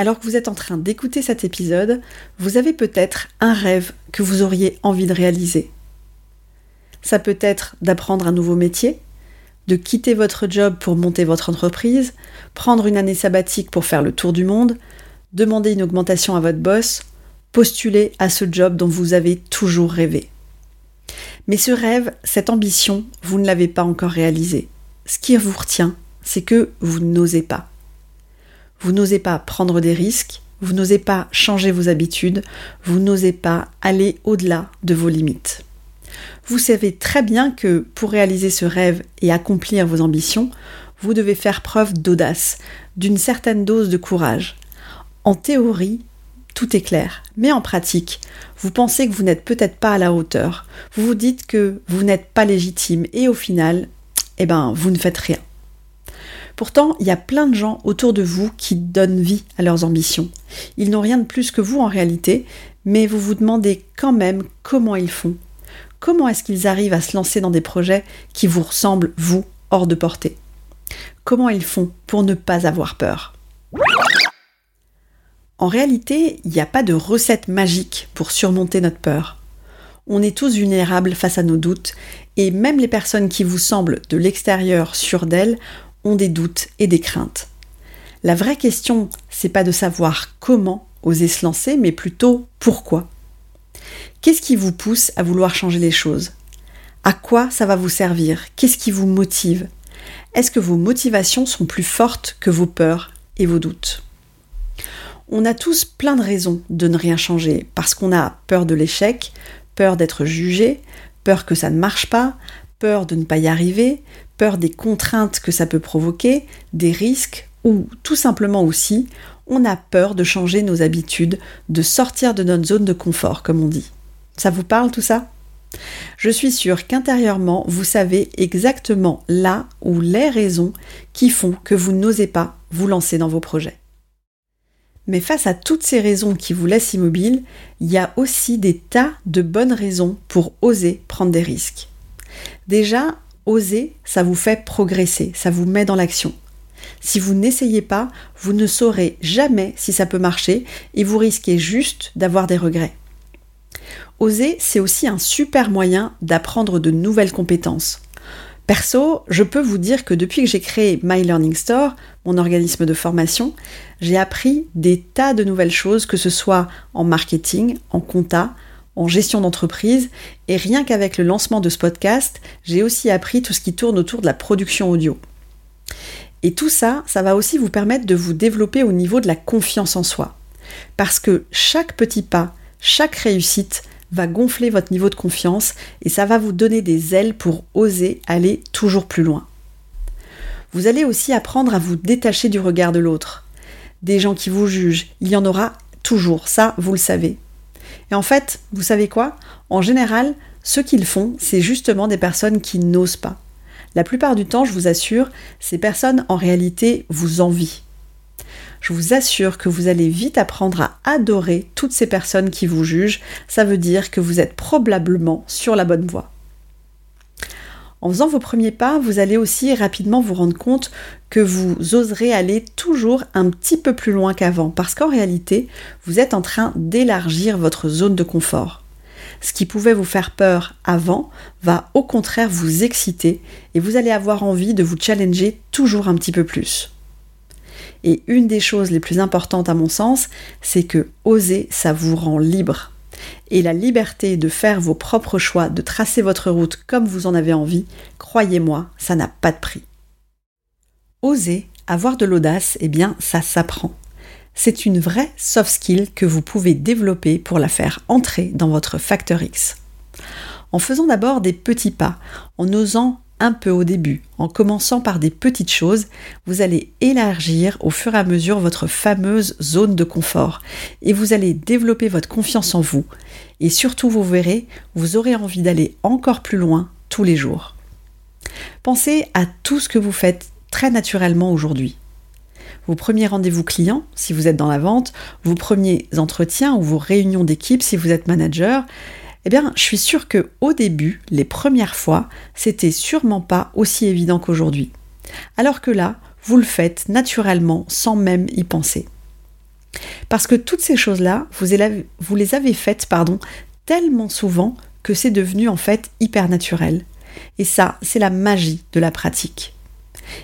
Alors que vous êtes en train d'écouter cet épisode, vous avez peut-être un rêve que vous auriez envie de réaliser. Ça peut être d'apprendre un nouveau métier, de quitter votre job pour monter votre entreprise, prendre une année sabbatique pour faire le tour du monde, demander une augmentation à votre boss, postuler à ce job dont vous avez toujours rêvé. Mais ce rêve, cette ambition, vous ne l'avez pas encore réalisé. Ce qui vous retient, c'est que vous n'osez pas. Vous n'osez pas prendre des risques, vous n'osez pas changer vos habitudes, vous n'osez pas aller au-delà de vos limites. Vous savez très bien que pour réaliser ce rêve et accomplir vos ambitions, vous devez faire preuve d'audace, d'une certaine dose de courage. En théorie, tout est clair, mais en pratique, vous pensez que vous n'êtes peut-être pas à la hauteur, vous vous dites que vous n'êtes pas légitime et au final, eh ben, vous ne faites rien. Pourtant, il y a plein de gens autour de vous qui donnent vie à leurs ambitions. Ils n'ont rien de plus que vous en réalité, mais vous vous demandez quand même comment ils font. Comment est-ce qu'ils arrivent à se lancer dans des projets qui vous ressemblent, vous, hors de portée? Comment ils font pour ne pas avoir peur? En réalité, il n'y a pas de recette magique pour surmonter notre peur. On est tous vulnérables face à nos doutes, et même les personnes qui vous semblent de l'extérieur sûres d'elles ont des doutes et des craintes. La vraie question, c'est pas de savoir comment oser se lancer, mais plutôt pourquoi. Qu'est-ce qui vous pousse à vouloir changer les choses? À quoi ça va vous servir? Qu'est-ce qui vous motive? Est-ce que vos motivations sont plus fortes que vos peurs et vos doutes? On a tous plein de raisons de ne rien changer, parce qu'on a peur de l'échec, peur d'être jugé, peur que ça ne marche pas, peur de ne pas y arriver, peur des contraintes que ça peut provoquer, des risques, ou tout simplement aussi, on a peur de changer nos habitudes, de sortir de notre zone de confort, comme on dit. Ça vous parle tout ça? Je suis sûre qu'intérieurement, vous savez exactement là ou les raisons qui font que vous n'osez pas vous lancer dans vos projets. Mais face à toutes ces raisons qui vous laissent immobile, il y a aussi des tas de bonnes raisons pour oser prendre des risques. Déjà, Oser, ça vous fait progresser, ça vous met dans l'action. Si vous n'essayez pas, vous ne saurez jamais si ça peut marcher et vous risquez juste d'avoir des regrets. Oser, c'est aussi un super moyen d'apprendre de nouvelles compétences. Perso, je peux vous dire que depuis que j'ai créé My Learning Store, mon organisme de formation, j'ai appris des tas de nouvelles choses, que ce soit en marketing, en compta, en gestion d'entreprise. Et rien qu'avec le lancement de ce podcast, j'ai aussi appris tout ce qui tourne autour de la production audio. Et tout ça, ça va aussi vous permettre de vous développer au niveau de la confiance en soi. Parce que chaque petit pas, chaque réussite va gonfler votre niveau de confiance et ça va vous donner des ailes pour oser aller toujours plus loin. Vous allez aussi apprendre à vous détacher du regard de l'autre. Des gens qui vous jugent, il y en aura toujours, ça vous le savez. Et en fait, vous savez quoi? En général, ce qu'ils font, c'est justement des personnes qui n'osent pas. La plupart du temps, je vous assure, ces personnes en réalité vous envient. Je vous assure que vous allez vite apprendre à adorer toutes ces personnes qui vous jugent. Ça veut dire que vous êtes probablement sur la bonne voie. En faisant vos premiers pas, vous allez aussi rapidement vous rendre compte que vous oserez aller toujours un petit peu plus loin qu'avant, parce qu'en réalité, vous êtes en train d'élargir votre zone de confort. Ce qui pouvait vous faire peur avant va au contraire vous exciter et vous allez avoir envie de vous challenger toujours un petit peu plus. Et une des choses les plus importantes à mon sens, c'est que oser, ça vous rend libre. La liberté de faire vos propres choix, de tracer votre route comme vous en avez envie, croyez-moi, ça n'a pas de prix. Oser, avoir de l'audace, eh bien, ça s'apprend. C'est une vraie soft skill que vous pouvez développer pour la faire entrer dans votre facteur X. En faisant d'abord des petits pas, en osant un peu au début, en commençant par des petites choses, vous allez élargir au fur et à mesure votre fameuse zone de confort et vous allez développer votre confiance en vous et surtout vous verrez, vous aurez envie d'aller encore plus loin tous les jours. Pensez à tout ce que vous faites très naturellement aujourd'hui. Vos premiers rendez-vous clients, si vous êtes dans la vente, vos premiers entretiens ou vos réunions d'équipe, si vous êtes manager, eh bien, je suis sûre que au début, les premières fois, c'était sûrement pas aussi évident qu'aujourd'hui. Alors que là, vous le faites naturellement sans même y penser. Parce que toutes ces choses-là, vous, les avez faites pardon, tellement souvent que c'est devenu en fait hyper naturel. Et ça, c'est la magie de la pratique.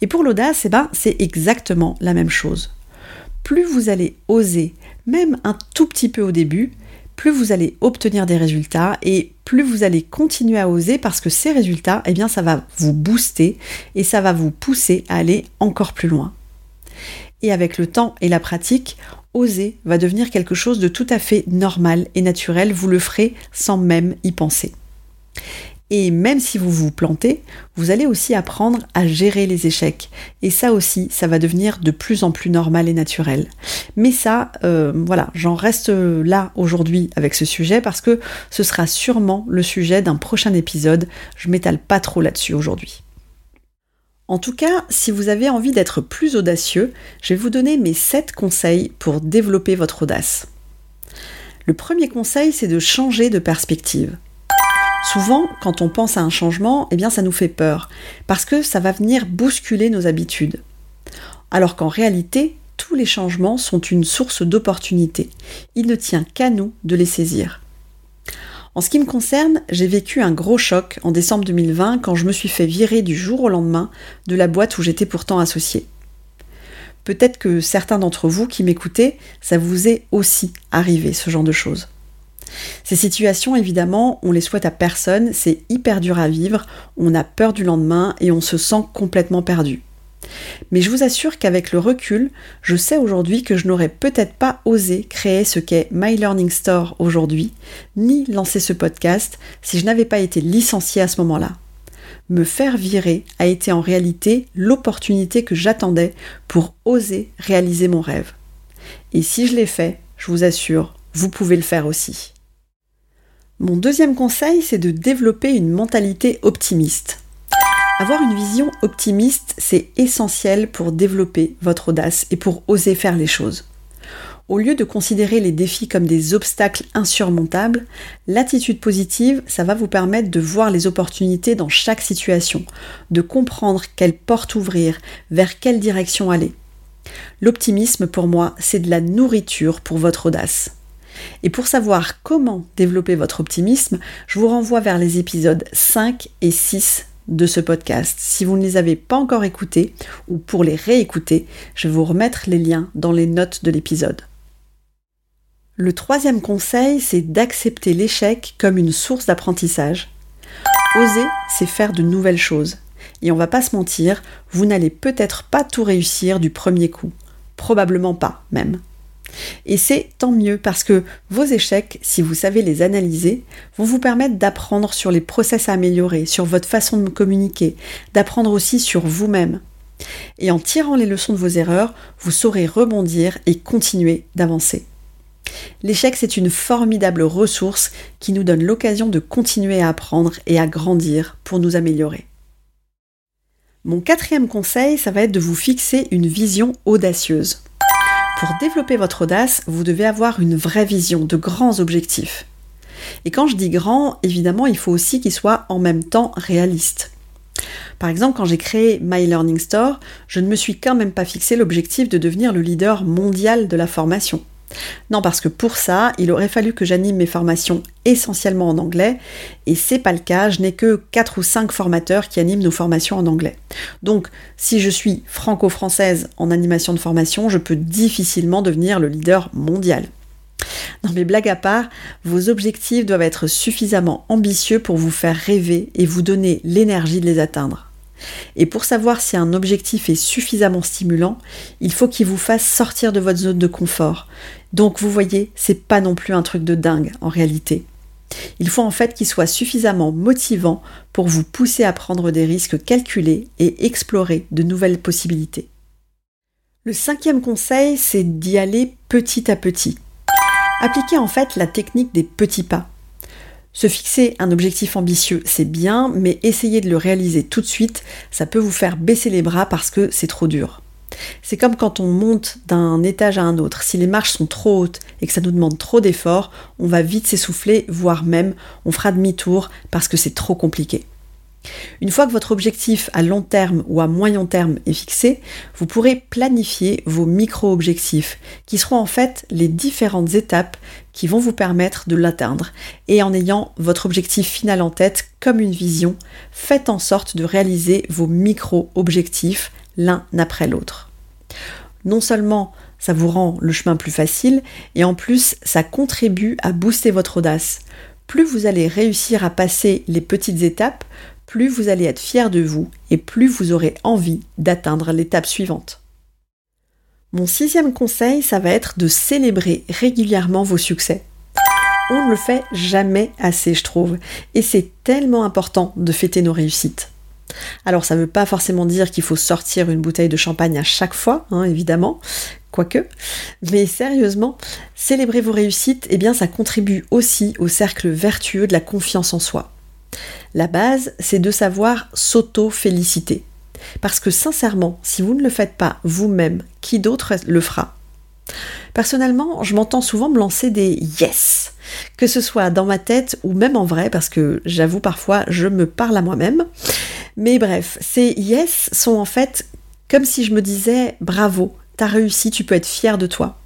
Et pour l'audace, eh ben, c'est exactement la même chose. Plus vous allez oser, même un tout petit peu au début, plus vous allez obtenir des résultats et plus vous allez continuer à oser parce que ces résultats, eh bien, ça va vous booster et ça va vous pousser à aller encore plus loin. Et avec le temps et la pratique, oser va devenir quelque chose de tout à fait normal et naturel, vous le ferez sans même y penser. Et même si vous vous plantez, vous allez aussi apprendre à gérer les échecs. Et ça aussi, ça va devenir de plus en plus normal et naturel. Mais ça, euh, voilà, j'en reste là aujourd'hui avec ce sujet parce que ce sera sûrement le sujet d'un prochain épisode. Je m'étale pas trop là-dessus aujourd'hui. En tout cas, si vous avez envie d'être plus audacieux, je vais vous donner mes 7 conseils pour développer votre audace. Le premier conseil, c'est de changer de perspective. Souvent, quand on pense à un changement, eh bien ça nous fait peur, parce que ça va venir bousculer nos habitudes. Alors qu'en réalité, tous les changements sont une source d'opportunités. Il ne tient qu'à nous de les saisir. En ce qui me concerne, j'ai vécu un gros choc en décembre 2020 quand je me suis fait virer du jour au lendemain de la boîte où j'étais pourtant associé. Peut-être que certains d'entre vous qui m'écoutez, ça vous est aussi arrivé ce genre de choses. Ces situations, évidemment, on les souhaite à personne, c'est hyper dur à vivre, on a peur du lendemain et on se sent complètement perdu. Mais je vous assure qu'avec le recul, je sais aujourd'hui que je n'aurais peut-être pas osé créer ce qu'est My Learning Store aujourd'hui, ni lancer ce podcast si je n'avais pas été licenciée à ce moment-là. Me faire virer a été en réalité l'opportunité que j'attendais pour oser réaliser mon rêve. Et si je l'ai fait, je vous assure, vous pouvez le faire aussi. Mon deuxième conseil, c'est de développer une mentalité optimiste. Avoir une vision optimiste, c'est essentiel pour développer votre audace et pour oser faire les choses. Au lieu de considérer les défis comme des obstacles insurmontables, l'attitude positive, ça va vous permettre de voir les opportunités dans chaque situation, de comprendre quelle porte ouvrir, vers quelle direction aller. L'optimisme, pour moi, c'est de la nourriture pour votre audace. Et pour savoir comment développer votre optimisme, je vous renvoie vers les épisodes 5 et 6 de ce podcast. Si vous ne les avez pas encore écoutés ou pour les réécouter, je vais vous remettre les liens dans les notes de l'épisode. Le troisième conseil, c'est d'accepter l'échec comme une source d'apprentissage. Oser, c'est faire de nouvelles choses. Et on va pas se mentir, vous n'allez peut-être pas tout réussir du premier coup. Probablement pas, même. Et c'est tant mieux parce que vos échecs, si vous savez les analyser, vont vous permettre d'apprendre sur les process à améliorer, sur votre façon de communiquer, d'apprendre aussi sur vous-même. Et en tirant les leçons de vos erreurs, vous saurez rebondir et continuer d'avancer. L'échec, c'est une formidable ressource qui nous donne l'occasion de continuer à apprendre et à grandir pour nous améliorer. Mon quatrième conseil, ça va être de vous fixer une vision audacieuse. Pour développer votre audace, vous devez avoir une vraie vision, de grands objectifs. Et quand je dis grand, évidemment, il faut aussi qu'ils soient en même temps réalistes. Par exemple, quand j'ai créé My Learning Store, je ne me suis quand même pas fixé l'objectif de devenir le leader mondial de la formation. Non, parce que pour ça, il aurait fallu que j'anime mes formations essentiellement en anglais, et c'est pas le cas, je n'ai que 4 ou 5 formateurs qui animent nos formations en anglais. Donc, si je suis franco-française en animation de formation, je peux difficilement devenir le leader mondial. Non mais blague à part, vos objectifs doivent être suffisamment ambitieux pour vous faire rêver et vous donner l'énergie de les atteindre. Et pour savoir si un objectif est suffisamment stimulant, il faut qu'il vous fasse sortir de votre zone de confort. Donc vous voyez, c'est pas non plus un truc de dingue en réalité. Il faut en fait qu'il soit suffisamment motivant pour vous pousser à prendre des risques calculés et explorer de nouvelles possibilités. Le cinquième conseil, c'est d'y aller petit à petit. Appliquez en fait la technique des petits pas. Se fixer un objectif ambitieux, c'est bien, mais essayer de le réaliser tout de suite, ça peut vous faire baisser les bras parce que c'est trop dur. C'est comme quand on monte d'un étage à un autre. Si les marches sont trop hautes et que ça nous demande trop d'efforts, on va vite s'essouffler, voire même on fera demi-tour parce que c'est trop compliqué. Une fois que votre objectif à long terme ou à moyen terme est fixé, vous pourrez planifier vos micro-objectifs, qui seront en fait les différentes étapes qui vont vous permettre de l'atteindre. Et en ayant votre objectif final en tête comme une vision, faites en sorte de réaliser vos micro-objectifs l'un après l'autre. Non seulement ça vous rend le chemin plus facile, et en plus ça contribue à booster votre audace. Plus vous allez réussir à passer les petites étapes, plus vous allez être fier de vous et plus vous aurez envie d'atteindre l'étape suivante. Mon sixième conseil, ça va être de célébrer régulièrement vos succès. On ne le fait jamais assez, je trouve, et c'est tellement important de fêter nos réussites. Alors ça ne veut pas forcément dire qu'il faut sortir une bouteille de champagne à chaque fois, hein, évidemment, quoique, mais sérieusement, célébrer vos réussites, eh bien ça contribue aussi au cercle vertueux de la confiance en soi. La base, c'est de savoir s'auto-féliciter. Parce que sincèrement, si vous ne le faites pas vous-même, qui d'autre le fera? Personnellement, je m'entends souvent me lancer des yes, que ce soit dans ma tête ou même en vrai, parce que j'avoue parfois je me parle à moi-même. Mais bref, ces yes sont en fait comme si je me disais bravo, t'as réussi, tu peux être fier de toi.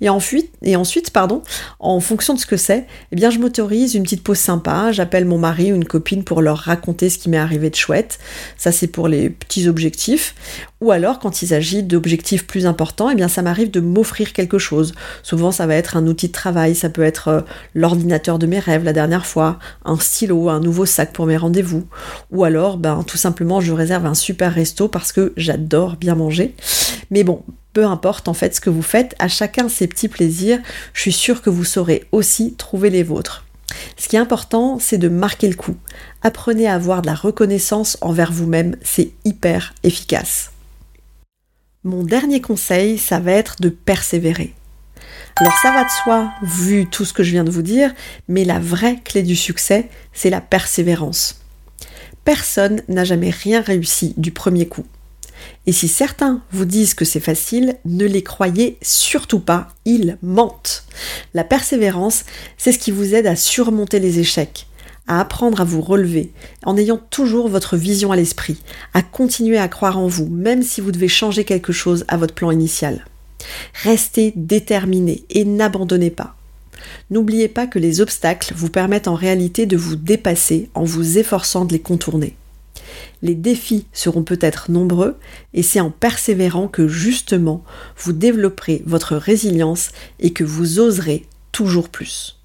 Et ensuite, pardon, en fonction de ce que c'est, eh bien, je m'autorise une petite pause sympa. J'appelle mon mari ou une copine pour leur raconter ce qui m'est arrivé de chouette. Ça, c'est pour les petits objectifs. Ou alors, quand il s'agit d'objectifs plus importants, eh bien, ça m'arrive de m'offrir quelque chose. Souvent, ça va être un outil de travail. Ça peut être euh, l'ordinateur de mes rêves la dernière fois, un stylo, un nouveau sac pour mes rendez-vous. Ou alors, ben, tout simplement, je réserve un super resto parce que j'adore bien manger. Mais bon, peu importe en fait ce que vous faites, à chacun ses petits plaisirs, je suis sûre que vous saurez aussi trouver les vôtres. Ce qui est important, c'est de marquer le coup. Apprenez à avoir de la reconnaissance envers vous-même, c'est hyper efficace. Mon dernier conseil, ça va être de persévérer. Alors ça va de soi, vu tout ce que je viens de vous dire, mais la vraie clé du succès, c'est la persévérance. Personne n'a jamais rien réussi du premier coup. Et si certains vous disent que c'est facile, ne les croyez surtout pas, ils mentent. La persévérance, c'est ce qui vous aide à surmonter les échecs, à apprendre à vous relever, en ayant toujours votre vision à l'esprit, à continuer à croire en vous, même si vous devez changer quelque chose à votre plan initial. Restez déterminé et n'abandonnez pas. N'oubliez pas que les obstacles vous permettent en réalité de vous dépasser en vous efforçant de les contourner. Les défis seront peut-être nombreux et c'est en persévérant que justement vous développerez votre résilience et que vous oserez toujours plus.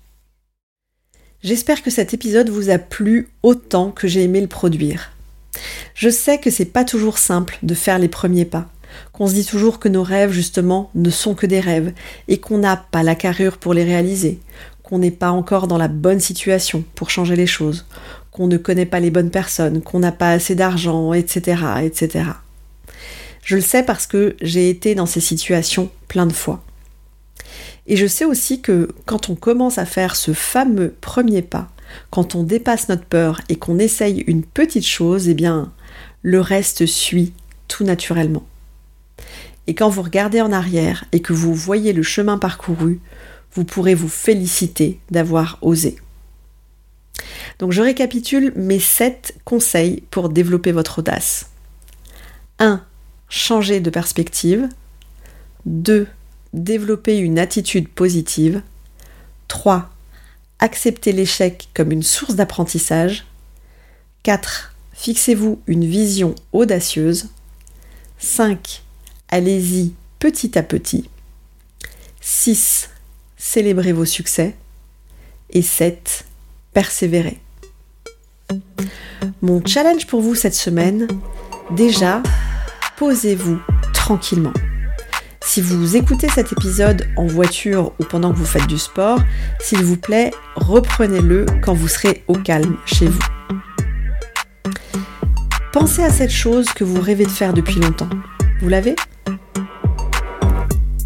J'espère que cet épisode vous a plu autant que j'ai aimé le produire. Je sais que c'est pas toujours simple de faire les premiers pas, qu'on se dit toujours que nos rêves justement ne sont que des rêves et qu'on n'a pas la carrure pour les réaliser, qu'on n'est pas encore dans la bonne situation pour changer les choses, qu'on ne connaît pas les bonnes personnes, qu'on n'a pas assez d'argent, etc., etc. Je le sais parce que j'ai été dans ces situations plein de fois. Et je sais aussi que quand on commence à faire ce fameux premier pas, quand on dépasse notre peur et qu'on essaye une petite chose, eh bien, le reste suit tout naturellement. Et quand vous regardez en arrière et que vous voyez le chemin parcouru, vous pourrez vous féliciter d'avoir osé. Donc je récapitule mes 7 conseils pour développer votre audace. 1. Changer de perspective. 2. Développer une attitude positive. 3. Accepter l'échec comme une source d'apprentissage. 4. Fixez-vous une vision audacieuse. 5. Allez-y petit à petit. 6. Célébrez vos succès. Et 7. Persévérez. Mon challenge pour vous cette semaine, déjà, posez-vous tranquillement. Si vous écoutez cet épisode en voiture ou pendant que vous faites du sport, s'il vous plaît, reprenez-le quand vous serez au calme chez vous. Pensez à cette chose que vous rêvez de faire depuis longtemps. Vous l'avez?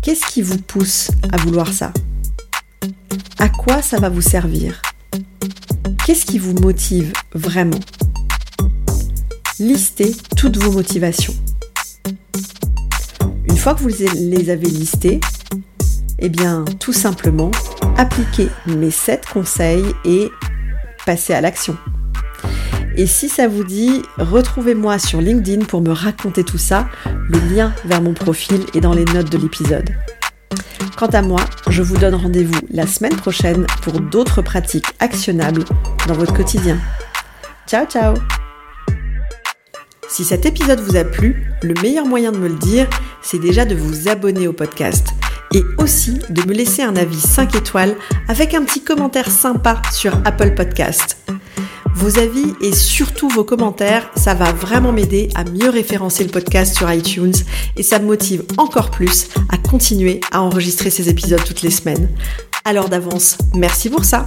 Qu'est-ce qui vous pousse à vouloir ça? À quoi ça va vous servir? Qu'est-ce qui vous motive vraiment? Listez toutes vos motivations. Une fois que vous les avez listées, eh bien, tout simplement, appliquez mes 7 conseils et passez à l'action. Et si ça vous dit, retrouvez-moi sur LinkedIn pour me raconter tout ça. Le lien vers mon profil est dans les notes de l'épisode. Quant à moi, je vous donne rendez-vous la semaine prochaine pour d'autres pratiques actionnables dans votre quotidien. Ciao ciao Si cet épisode vous a plu, le meilleur moyen de me le dire, c'est déjà de vous abonner au podcast et aussi de me laisser un avis 5 étoiles avec un petit commentaire sympa sur Apple Podcast. Vos avis et surtout vos commentaires, ça va vraiment m'aider à mieux référencer le podcast sur iTunes et ça me motive encore plus à continuer à enregistrer ces épisodes toutes les semaines. Alors d'avance, merci pour ça.